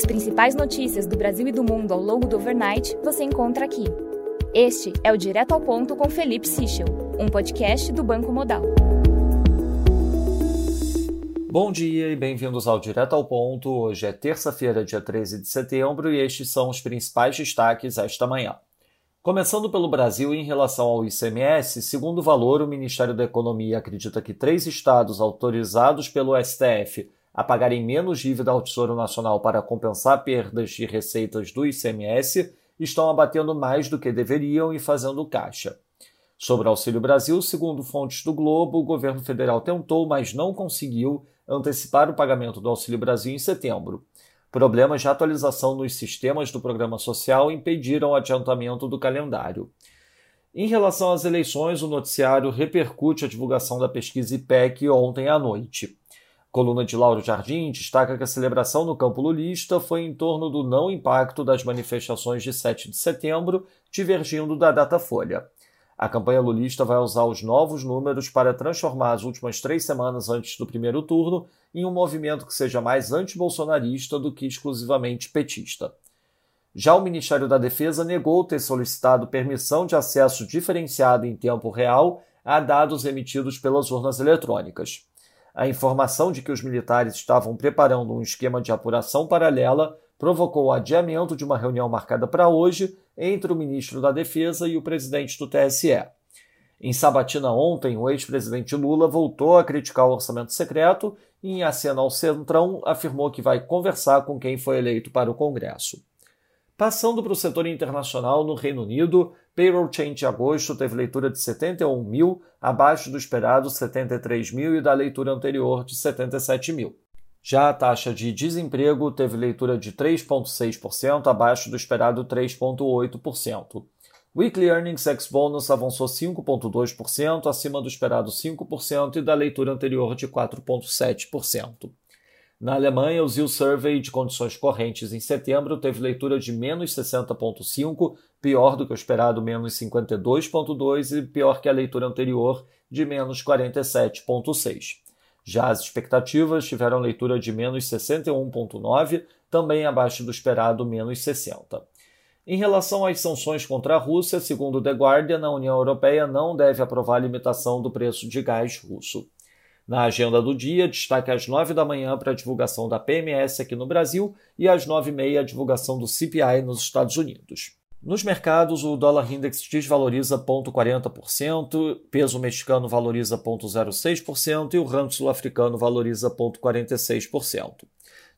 As principais notícias do Brasil e do mundo ao longo do overnight você encontra aqui. Este é o Direto ao Ponto com Felipe Sichel, um podcast do Banco Modal. Bom dia e bem-vindos ao Direto ao Ponto. Hoje é terça-feira, dia 13 de setembro, e estes são os principais destaques esta manhã. Começando pelo Brasil, em relação ao ICMS, segundo o valor, o Ministério da Economia acredita que três estados autorizados pelo STF a pagarem menos dívida ao Tesouro Nacional para compensar perdas de receitas do ICMS estão abatendo mais do que deveriam e fazendo caixa. Sobre o Auxílio Brasil, segundo fontes do Globo, o governo federal tentou, mas não conseguiu, antecipar o pagamento do Auxílio Brasil em setembro. Problemas de atualização nos sistemas do programa social impediram o adiantamento do calendário. Em relação às eleições, o noticiário repercute a divulgação da pesquisa IPEC ontem à noite. Coluna de Lauro Jardim destaca que a celebração no campo lulista foi em torno do não impacto das manifestações de 7 de setembro, divergindo da data folha. A campanha lulista vai usar os novos números para transformar as últimas três semanas antes do primeiro turno em um movimento que seja mais antibolsonarista do que exclusivamente petista. Já o Ministério da Defesa negou ter solicitado permissão de acesso diferenciado em tempo real a dados emitidos pelas urnas eletrônicas a informação de que os militares estavam preparando um esquema de apuração paralela provocou o adiamento de uma reunião marcada para hoje entre o ministro da Defesa e o presidente do TSE. Em sabatina ontem, o ex-presidente Lula voltou a criticar o orçamento secreto e, em acena ao Centrão, afirmou que vai conversar com quem foi eleito para o Congresso. Passando para o setor internacional, no Reino Unido, payroll change de agosto teve leitura de 71 mil, abaixo do esperado 73 mil e da leitura anterior de 77 mil. Já a taxa de desemprego teve leitura de 3,6%, abaixo do esperado 3,8%. Weekly Earnings ex Bonus avançou 5,2%, acima do esperado 5% e da leitura anterior de 4,7%. Na Alemanha, o ZIL Survey de condições correntes em setembro teve leitura de menos 60,5, pior do que o esperado menos 52,2 e pior que a leitura anterior de menos 47,6. Já as expectativas tiveram leitura de menos 61,9, também abaixo do esperado menos 60. Em relação às sanções contra a Rússia, segundo The Guardian, a União Europeia não deve aprovar a limitação do preço de gás russo. Na agenda do dia, destaque às 9 da manhã para a divulgação da PMS aqui no Brasil e às 9 e meia a divulgação do CPI nos Estados Unidos. Nos mercados, o dólar index desvaloriza 0,40%, peso mexicano valoriza 0,06% e o rand sul-africano valoriza 0,46%.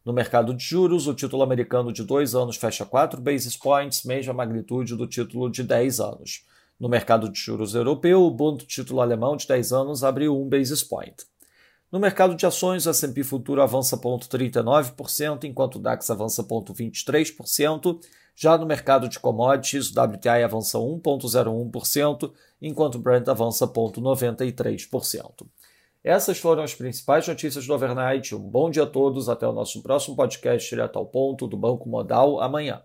No mercado de juros, o título americano de 2 anos fecha 4 basis points, mesma magnitude do título de 10 anos. No mercado de juros europeu, o bond título alemão de 10 anos abriu 1 basis point. No mercado de ações, o S&P Futuro avança 0,39%, enquanto o DAX avança 0,23%. Já no mercado de commodities, o WTI avança 1,01%, enquanto o Brent avança 0,93%. Essas foram as principais notícias do Overnight. Um bom dia a todos. Até o nosso próximo podcast direto ao ponto do Banco Modal amanhã.